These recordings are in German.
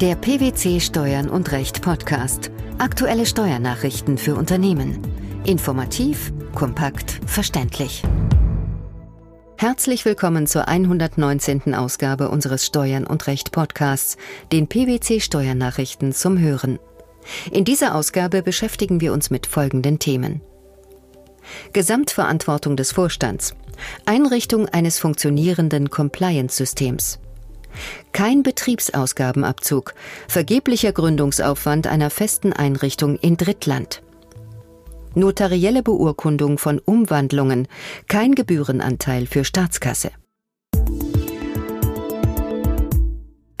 Der PwC Steuern und Recht Podcast. Aktuelle Steuernachrichten für Unternehmen. Informativ, kompakt, verständlich. Herzlich willkommen zur 119. Ausgabe unseres Steuern und Recht Podcasts, den PwC Steuernachrichten zum Hören. In dieser Ausgabe beschäftigen wir uns mit folgenden Themen. Gesamtverantwortung des Vorstands. Einrichtung eines funktionierenden Compliance-Systems. Kein Betriebsausgabenabzug, vergeblicher Gründungsaufwand einer festen Einrichtung in Drittland. Notarielle Beurkundung von Umwandlungen, kein Gebührenanteil für Staatskasse.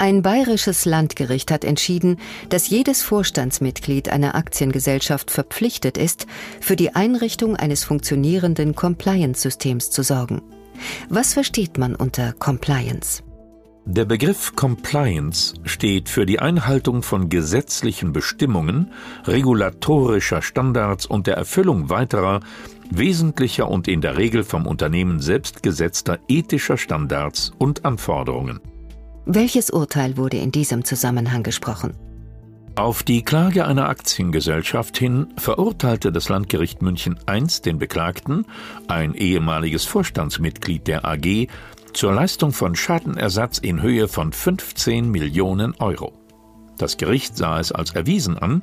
Ein bayerisches Landgericht hat entschieden, dass jedes Vorstandsmitglied einer Aktiengesellschaft verpflichtet ist, für die Einrichtung eines funktionierenden Compliance-Systems zu sorgen. Was versteht man unter Compliance? Der Begriff Compliance steht für die Einhaltung von gesetzlichen Bestimmungen, regulatorischer Standards und der Erfüllung weiterer, wesentlicher und in der Regel vom Unternehmen selbst gesetzter ethischer Standards und Anforderungen. Welches Urteil wurde in diesem Zusammenhang gesprochen? Auf die Klage einer Aktiengesellschaft hin verurteilte das Landgericht München I den Beklagten, ein ehemaliges Vorstandsmitglied der AG, zur Leistung von Schadenersatz in Höhe von 15 Millionen Euro. Das Gericht sah es als erwiesen an,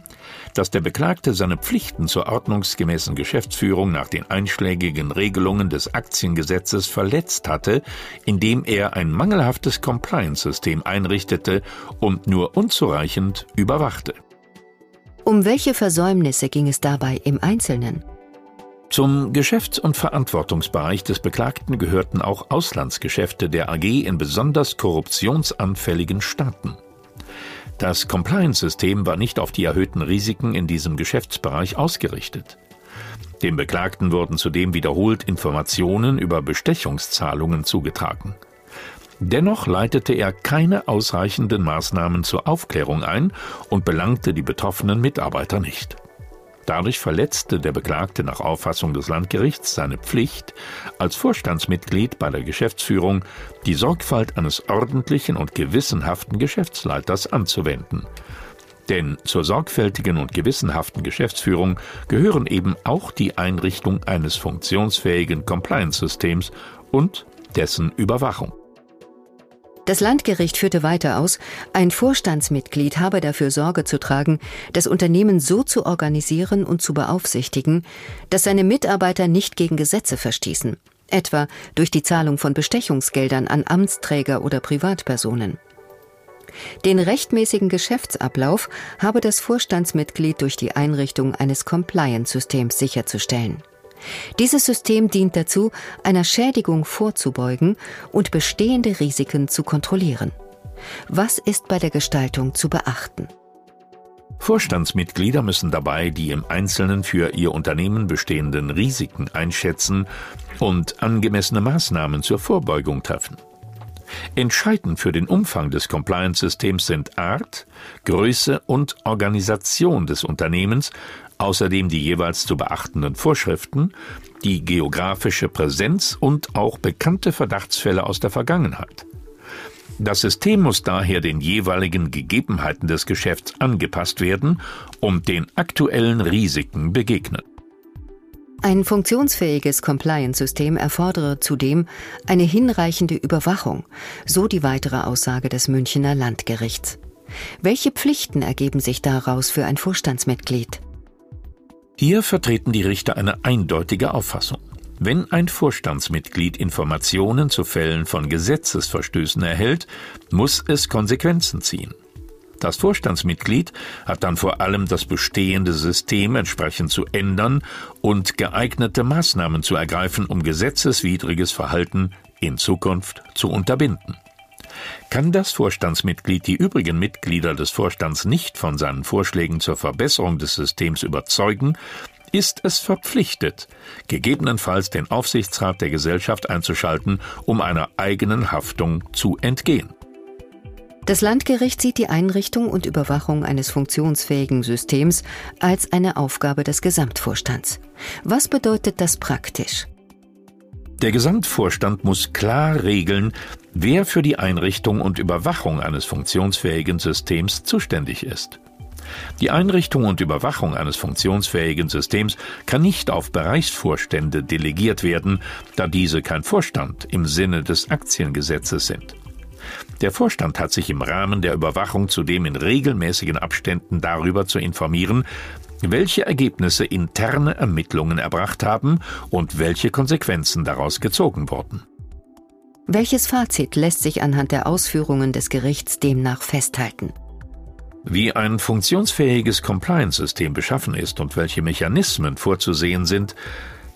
dass der Beklagte seine Pflichten zur ordnungsgemäßen Geschäftsführung nach den einschlägigen Regelungen des Aktiengesetzes verletzt hatte, indem er ein mangelhaftes Compliance-System einrichtete und nur unzureichend überwachte. Um welche Versäumnisse ging es dabei im Einzelnen? Zum Geschäfts- und Verantwortungsbereich des Beklagten gehörten auch Auslandsgeschäfte der AG in besonders korruptionsanfälligen Staaten. Das Compliance-System war nicht auf die erhöhten Risiken in diesem Geschäftsbereich ausgerichtet. Dem Beklagten wurden zudem wiederholt Informationen über Bestechungszahlungen zugetragen. Dennoch leitete er keine ausreichenden Maßnahmen zur Aufklärung ein und belangte die betroffenen Mitarbeiter nicht. Dadurch verletzte der Beklagte nach Auffassung des Landgerichts seine Pflicht, als Vorstandsmitglied bei der Geschäftsführung die Sorgfalt eines ordentlichen und gewissenhaften Geschäftsleiters anzuwenden. Denn zur sorgfältigen und gewissenhaften Geschäftsführung gehören eben auch die Einrichtung eines funktionsfähigen Compliance-Systems und dessen Überwachung. Das Landgericht führte weiter aus, ein Vorstandsmitglied habe dafür Sorge zu tragen, das Unternehmen so zu organisieren und zu beaufsichtigen, dass seine Mitarbeiter nicht gegen Gesetze verstießen, etwa durch die Zahlung von Bestechungsgeldern an Amtsträger oder Privatpersonen. Den rechtmäßigen Geschäftsablauf habe das Vorstandsmitglied durch die Einrichtung eines Compliance-Systems sicherzustellen. Dieses System dient dazu, einer Schädigung vorzubeugen und bestehende Risiken zu kontrollieren. Was ist bei der Gestaltung zu beachten? Vorstandsmitglieder müssen dabei die im Einzelnen für ihr Unternehmen bestehenden Risiken einschätzen und angemessene Maßnahmen zur Vorbeugung treffen. Entscheidend für den Umfang des Compliance-Systems sind Art, Größe und Organisation des Unternehmens außerdem die jeweils zu beachtenden Vorschriften, die geografische Präsenz und auch bekannte Verdachtsfälle aus der Vergangenheit. Das System muss daher den jeweiligen Gegebenheiten des Geschäfts angepasst werden und den aktuellen Risiken begegnen. Ein funktionsfähiges Compliance-System erfordere zudem eine hinreichende Überwachung, so die weitere Aussage des Münchner Landgerichts. Welche Pflichten ergeben sich daraus für ein Vorstandsmitglied? Hier vertreten die Richter eine eindeutige Auffassung. Wenn ein Vorstandsmitglied Informationen zu Fällen von Gesetzesverstößen erhält, muss es Konsequenzen ziehen. Das Vorstandsmitglied hat dann vor allem das bestehende System entsprechend zu ändern und geeignete Maßnahmen zu ergreifen, um gesetzeswidriges Verhalten in Zukunft zu unterbinden. Kann das Vorstandsmitglied die übrigen Mitglieder des Vorstands nicht von seinen Vorschlägen zur Verbesserung des Systems überzeugen, ist es verpflichtet, gegebenenfalls den Aufsichtsrat der Gesellschaft einzuschalten, um einer eigenen Haftung zu entgehen. Das Landgericht sieht die Einrichtung und Überwachung eines funktionsfähigen Systems als eine Aufgabe des Gesamtvorstands. Was bedeutet das praktisch? Der Gesamtvorstand muss klar regeln, wer für die Einrichtung und Überwachung eines funktionsfähigen Systems zuständig ist. Die Einrichtung und Überwachung eines funktionsfähigen Systems kann nicht auf Bereichsvorstände delegiert werden, da diese kein Vorstand im Sinne des Aktiengesetzes sind. Der Vorstand hat sich im Rahmen der Überwachung zudem in regelmäßigen Abständen darüber zu informieren, welche Ergebnisse interne Ermittlungen erbracht haben und welche Konsequenzen daraus gezogen wurden. Welches Fazit lässt sich anhand der Ausführungen des Gerichts demnach festhalten? Wie ein funktionsfähiges Compliance-System beschaffen ist und welche Mechanismen vorzusehen sind,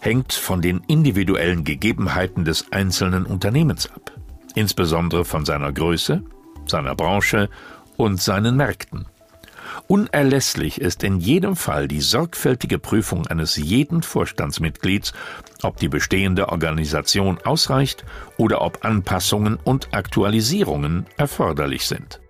hängt von den individuellen Gegebenheiten des einzelnen Unternehmens ab, insbesondere von seiner Größe, seiner Branche und seinen Märkten. Unerlässlich ist in jedem Fall die sorgfältige Prüfung eines jeden Vorstandsmitglieds, ob die bestehende Organisation ausreicht oder ob Anpassungen und Aktualisierungen erforderlich sind.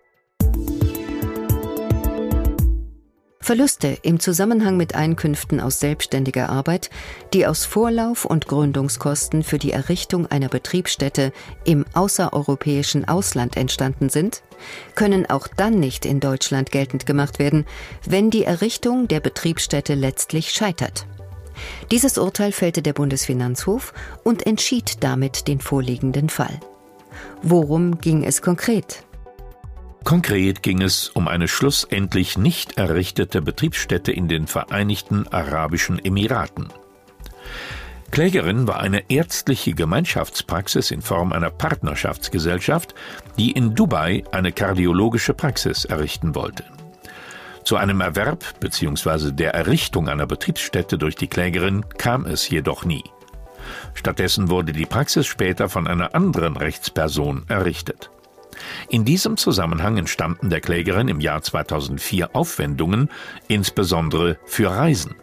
Verluste im Zusammenhang mit Einkünften aus selbstständiger Arbeit, die aus Vorlauf- und Gründungskosten für die Errichtung einer Betriebsstätte im außereuropäischen Ausland entstanden sind, können auch dann nicht in Deutschland geltend gemacht werden, wenn die Errichtung der Betriebsstätte letztlich scheitert. Dieses Urteil fällte der Bundesfinanzhof und entschied damit den vorliegenden Fall. Worum ging es konkret? Konkret ging es um eine schlussendlich nicht errichtete Betriebsstätte in den Vereinigten Arabischen Emiraten. Klägerin war eine ärztliche Gemeinschaftspraxis in Form einer Partnerschaftsgesellschaft, die in Dubai eine kardiologische Praxis errichten wollte. Zu einem Erwerb bzw. der Errichtung einer Betriebsstätte durch die Klägerin kam es jedoch nie. Stattdessen wurde die Praxis später von einer anderen Rechtsperson errichtet. In diesem Zusammenhang entstammten der Klägerin im Jahr 2004 Aufwendungen, insbesondere für Reisen.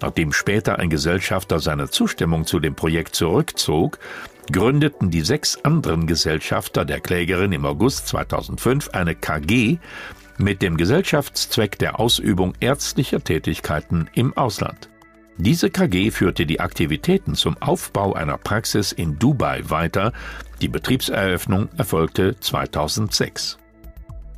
Nachdem später ein Gesellschafter seine Zustimmung zu dem Projekt zurückzog, gründeten die sechs anderen Gesellschafter der Klägerin im August 2005 eine KG mit dem Gesellschaftszweck der Ausübung ärztlicher Tätigkeiten im Ausland. Diese KG führte die Aktivitäten zum Aufbau einer Praxis in Dubai weiter. Die Betriebseröffnung erfolgte 2006.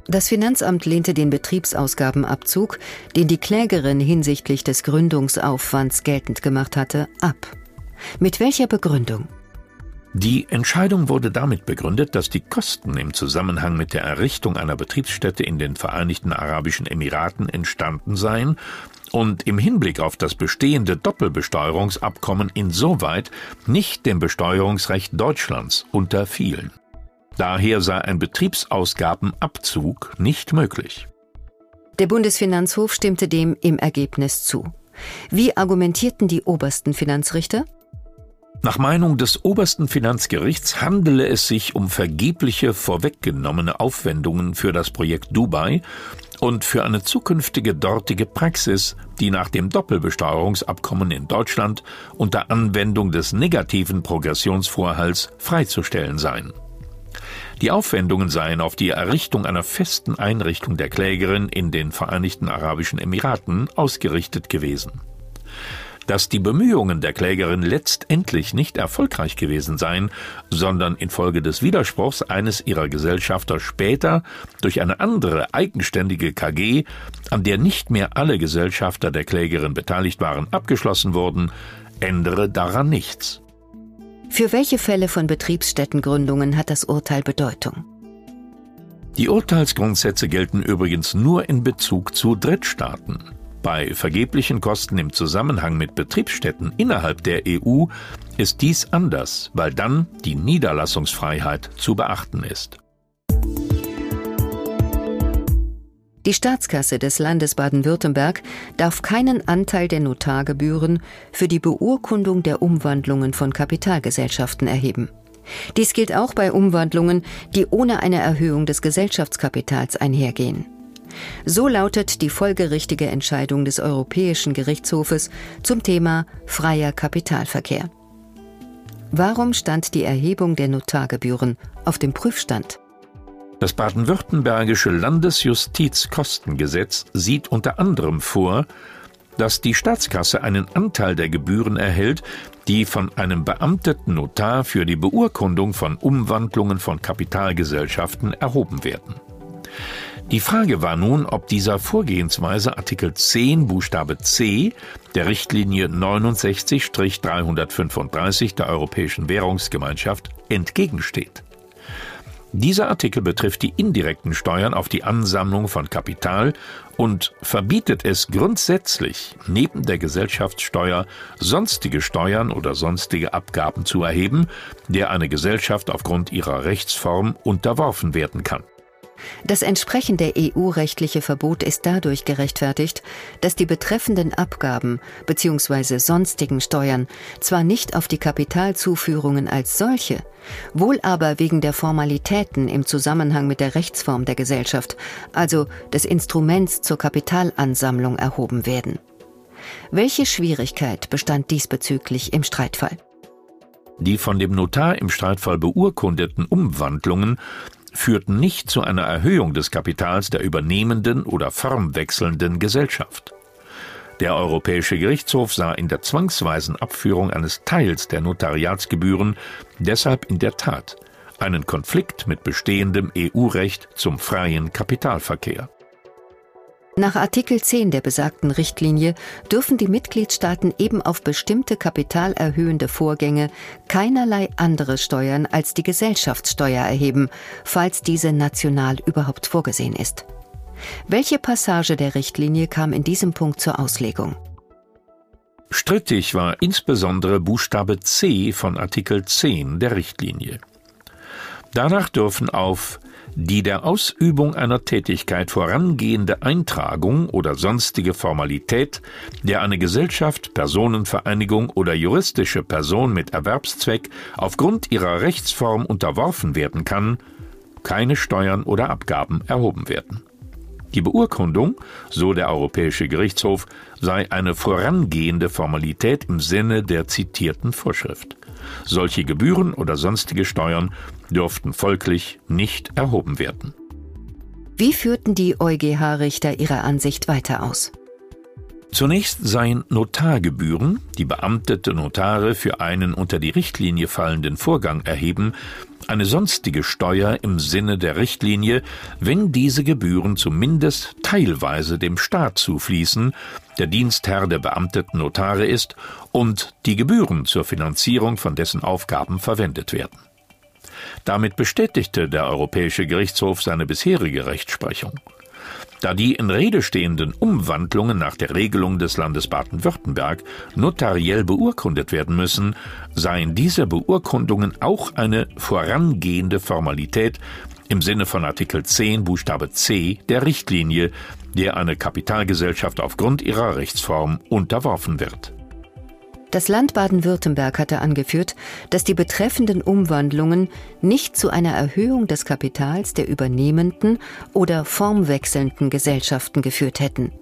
Das Finanzamt lehnte den Betriebsausgabenabzug, den die Klägerin hinsichtlich des Gründungsaufwands geltend gemacht hatte, ab. Mit welcher Begründung? Die Entscheidung wurde damit begründet, dass die Kosten im Zusammenhang mit der Errichtung einer Betriebsstätte in den Vereinigten Arabischen Emiraten entstanden seien und im Hinblick auf das bestehende Doppelbesteuerungsabkommen insoweit nicht dem Besteuerungsrecht Deutschlands unterfielen. Daher sei ein Betriebsausgabenabzug nicht möglich. Der Bundesfinanzhof stimmte dem im Ergebnis zu. Wie argumentierten die obersten Finanzrichter? Nach Meinung des obersten Finanzgerichts handele es sich um vergebliche vorweggenommene Aufwendungen für das Projekt Dubai und für eine zukünftige dortige Praxis, die nach dem Doppelbesteuerungsabkommen in Deutschland unter Anwendung des negativen Progressionsvorhalts freizustellen seien. Die Aufwendungen seien auf die Errichtung einer festen Einrichtung der Klägerin in den Vereinigten Arabischen Emiraten ausgerichtet gewesen. Dass die Bemühungen der Klägerin letztendlich nicht erfolgreich gewesen seien, sondern infolge des Widerspruchs eines ihrer Gesellschafter später durch eine andere eigenständige KG, an der nicht mehr alle Gesellschafter der Klägerin beteiligt waren, abgeschlossen wurden, ändere daran nichts. Für welche Fälle von Betriebsstättengründungen hat das Urteil Bedeutung? Die Urteilsgrundsätze gelten übrigens nur in Bezug zu Drittstaaten. Bei vergeblichen Kosten im Zusammenhang mit Betriebsstätten innerhalb der EU ist dies anders, weil dann die Niederlassungsfreiheit zu beachten ist. Die Staatskasse des Landes Baden-Württemberg darf keinen Anteil der Notargebühren für die Beurkundung der Umwandlungen von Kapitalgesellschaften erheben. Dies gilt auch bei Umwandlungen, die ohne eine Erhöhung des Gesellschaftskapitals einhergehen. So lautet die folgerichtige Entscheidung des Europäischen Gerichtshofes zum Thema freier Kapitalverkehr. Warum stand die Erhebung der Notargebühren auf dem Prüfstand? Das baden-württembergische Landesjustizkostengesetz sieht unter anderem vor, dass die Staatskasse einen Anteil der Gebühren erhält, die von einem beamteten Notar für die Beurkundung von Umwandlungen von Kapitalgesellschaften erhoben werden. Die Frage war nun, ob dieser Vorgehensweise Artikel 10 Buchstabe C der Richtlinie 69-335 der Europäischen Währungsgemeinschaft entgegensteht. Dieser Artikel betrifft die indirekten Steuern auf die Ansammlung von Kapital und verbietet es grundsätzlich, neben der Gesellschaftssteuer sonstige Steuern oder sonstige Abgaben zu erheben, der eine Gesellschaft aufgrund ihrer Rechtsform unterworfen werden kann. Das entsprechende EU-rechtliche Verbot ist dadurch gerechtfertigt, dass die betreffenden Abgaben bzw. sonstigen Steuern zwar nicht auf die Kapitalzuführungen als solche, wohl aber wegen der Formalitäten im Zusammenhang mit der Rechtsform der Gesellschaft, also des Instruments zur Kapitalansammlung erhoben werden. Welche Schwierigkeit bestand diesbezüglich im Streitfall? Die von dem Notar im Streitfall beurkundeten Umwandlungen führten nicht zu einer Erhöhung des Kapitals der übernehmenden oder formwechselnden Gesellschaft. Der Europäische Gerichtshof sah in der zwangsweisen Abführung eines Teils der Notariatsgebühren deshalb in der Tat einen Konflikt mit bestehendem EU-Recht zum freien Kapitalverkehr. Nach Artikel 10 der besagten Richtlinie dürfen die Mitgliedstaaten eben auf bestimmte kapitalerhöhende Vorgänge keinerlei andere Steuern als die Gesellschaftssteuer erheben, falls diese national überhaupt vorgesehen ist. Welche Passage der Richtlinie kam in diesem Punkt zur Auslegung? Strittig war insbesondere Buchstabe C von Artikel 10 der Richtlinie. Danach dürfen auf die der Ausübung einer Tätigkeit vorangehende Eintragung oder sonstige Formalität, der eine Gesellschaft, Personenvereinigung oder juristische Person mit Erwerbszweck aufgrund ihrer Rechtsform unterworfen werden kann, keine Steuern oder Abgaben erhoben werden. Die Beurkundung, so der Europäische Gerichtshof, sei eine vorangehende Formalität im Sinne der zitierten Vorschrift. Solche Gebühren oder sonstige Steuern dürften folglich nicht erhoben werden. Wie führten die EuGH-Richter ihre Ansicht weiter aus? Zunächst seien Notargebühren, die beamtete Notare für einen unter die Richtlinie fallenden Vorgang erheben, eine sonstige Steuer im Sinne der Richtlinie, wenn diese Gebühren zumindest teilweise dem Staat zufließen, der Dienstherr der beamteten Notare ist und die Gebühren zur Finanzierung von dessen Aufgaben verwendet werden. Damit bestätigte der Europäische Gerichtshof seine bisherige Rechtsprechung. Da die in Rede stehenden Umwandlungen nach der Regelung des Landes Baden-Württemberg notariell beurkundet werden müssen, seien diese Beurkundungen auch eine vorangehende Formalität im Sinne von Artikel 10 Buchstabe C der Richtlinie, der eine Kapitalgesellschaft aufgrund ihrer Rechtsform unterworfen wird. Das Land Baden-Württemberg hatte angeführt, dass die betreffenden Umwandlungen nicht zu einer Erhöhung des Kapitals der übernehmenden oder formwechselnden Gesellschaften geführt hätten.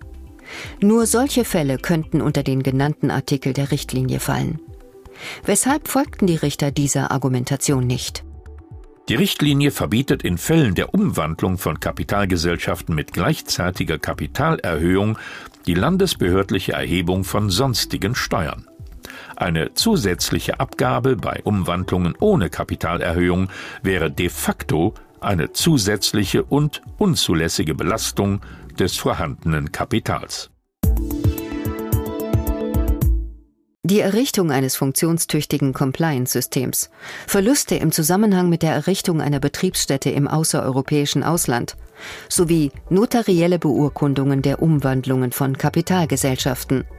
Nur solche Fälle könnten unter den genannten Artikel der Richtlinie fallen. Weshalb folgten die Richter dieser Argumentation nicht? Die Richtlinie verbietet in Fällen der Umwandlung von Kapitalgesellschaften mit gleichzeitiger Kapitalerhöhung die landesbehördliche Erhebung von sonstigen Steuern. Eine zusätzliche Abgabe bei Umwandlungen ohne Kapitalerhöhung wäre de facto eine zusätzliche und unzulässige Belastung des vorhandenen Kapitals. Die Errichtung eines funktionstüchtigen Compliance-Systems, Verluste im Zusammenhang mit der Errichtung einer Betriebsstätte im außereuropäischen Ausland sowie notarielle Beurkundungen der Umwandlungen von Kapitalgesellschaften.